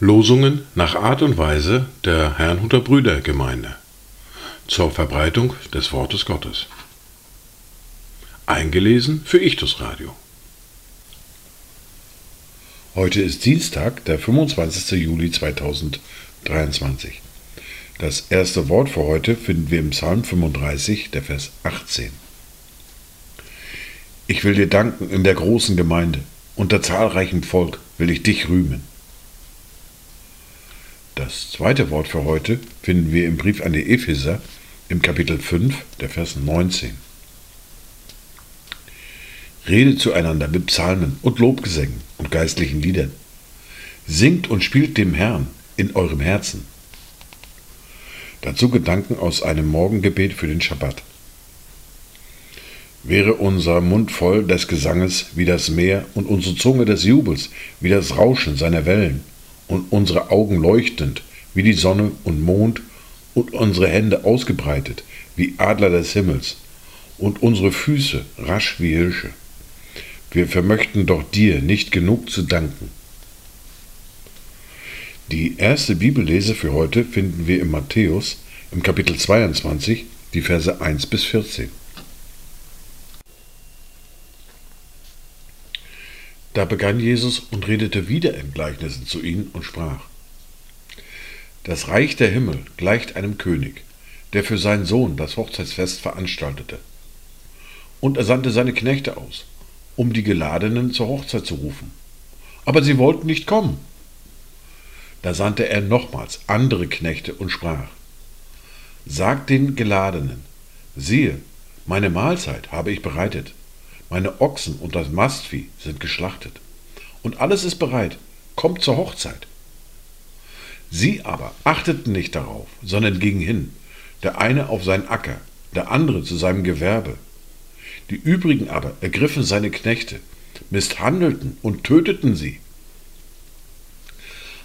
Losungen nach Art und Weise der Herrnhuter Brüdergemeinde zur Verbreitung des Wortes Gottes. Eingelesen für Ichtus Radio. Heute ist Dienstag, der 25. Juli 2023. Das erste Wort für heute finden wir im Psalm 35, der Vers 18. Ich will dir danken in der großen Gemeinde, unter zahlreichem Volk will ich dich rühmen. Das zweite Wort für heute finden wir im Brief an die Epheser im Kapitel 5, der Vers 19. Redet zueinander mit Psalmen und Lobgesängen und geistlichen Liedern. Singt und spielt dem Herrn in eurem Herzen. Dazu Gedanken aus einem Morgengebet für den Schabbat. Wäre unser Mund voll des Gesanges wie das Meer und unsere Zunge des Jubels wie das Rauschen seiner Wellen und unsere Augen leuchtend wie die Sonne und Mond und unsere Hände ausgebreitet wie Adler des Himmels und unsere Füße rasch wie Hirsche. Wir vermöchten doch dir nicht genug zu danken. Die erste Bibellese für heute finden wir in Matthäus im Kapitel 22, die Verse 1 bis 14. Da begann Jesus und redete wieder in Gleichnissen zu ihnen und sprach, Das Reich der Himmel gleicht einem König, der für seinen Sohn das Hochzeitsfest veranstaltete. Und er sandte seine Knechte aus, um die Geladenen zur Hochzeit zu rufen. Aber sie wollten nicht kommen. Da sandte er nochmals andere Knechte und sprach, Sagt den Geladenen, siehe, meine Mahlzeit habe ich bereitet, meine Ochsen und das Mastvieh sind geschlachtet. Und alles ist bereit. Kommt zur Hochzeit. Sie aber achteten nicht darauf, sondern gingen hin, der eine auf seinen Acker, der andere zu seinem Gewerbe. Die übrigen aber ergriffen seine Knechte, misshandelten und töteten sie.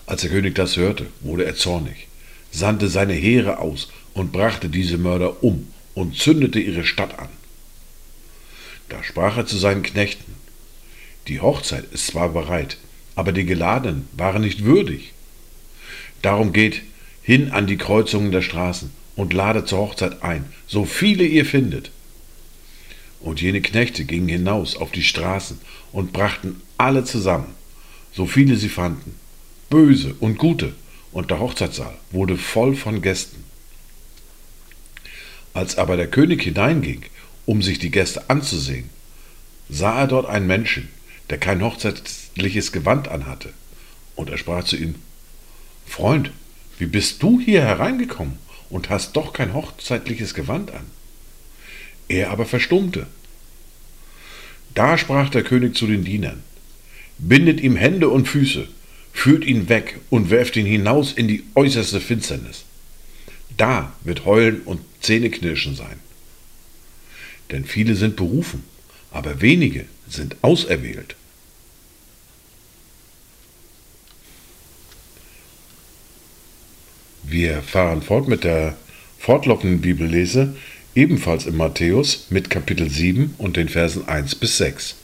Als der König das hörte, wurde er zornig, sandte seine Heere aus und brachte diese Mörder um und zündete ihre Stadt an. Da sprach er zu seinen Knechten, die Hochzeit ist zwar bereit, aber die Geladenen waren nicht würdig. Darum geht hin an die Kreuzungen der Straßen und ladet zur Hochzeit ein, so viele ihr findet. Und jene Knechte gingen hinaus auf die Straßen und brachten alle zusammen, so viele sie fanden, böse und gute, und der Hochzeitssaal wurde voll von Gästen. Als aber der König hineinging, um sich die Gäste anzusehen, sah er dort einen Menschen, der kein hochzeitliches Gewand anhatte. Und er sprach zu ihm, Freund, wie bist du hier hereingekommen und hast doch kein hochzeitliches Gewand an? Er aber verstummte. Da sprach der König zu den Dienern, bindet ihm Hände und Füße, führt ihn weg und werft ihn hinaus in die äußerste Finsternis. Da wird Heulen und Zähneknirschen sein denn viele sind berufen, aber wenige sind auserwählt. Wir fahren fort mit der fortlaufenden Bibellese, ebenfalls in Matthäus mit Kapitel 7 und den Versen 1 bis 6.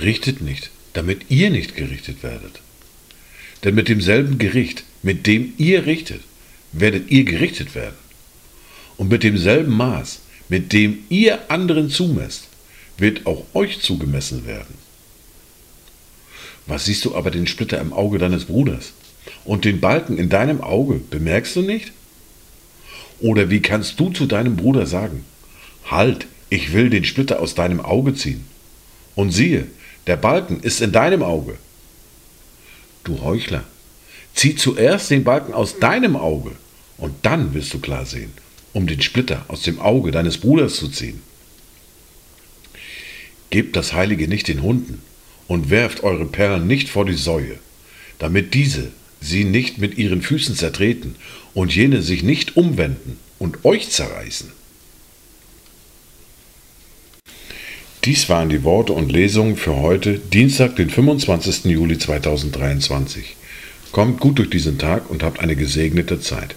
Richtet nicht, damit ihr nicht gerichtet werdet. Denn mit demselben Gericht, mit dem ihr richtet, werdet ihr gerichtet werden und mit demselben Maß, mit dem ihr anderen zumesst, wird auch euch zugemessen werden. Was siehst du aber den Splitter im Auge deines Bruders und den Balken in deinem Auge, bemerkst du nicht? Oder wie kannst du zu deinem Bruder sagen, Halt, ich will den Splitter aus deinem Auge ziehen. Und siehe, der Balken ist in deinem Auge. Du Heuchler, zieh zuerst den Balken aus deinem Auge, und dann wirst du klar sehen, um den Splitter aus dem Auge deines Bruders zu ziehen. Gebt das Heilige nicht den Hunden und werft eure Perlen nicht vor die Säue, damit diese sie nicht mit ihren Füßen zertreten und jene sich nicht umwenden und euch zerreißen. Dies waren die Worte und Lesungen für heute, Dienstag, den 25. Juli 2023. Kommt gut durch diesen Tag und habt eine gesegnete Zeit.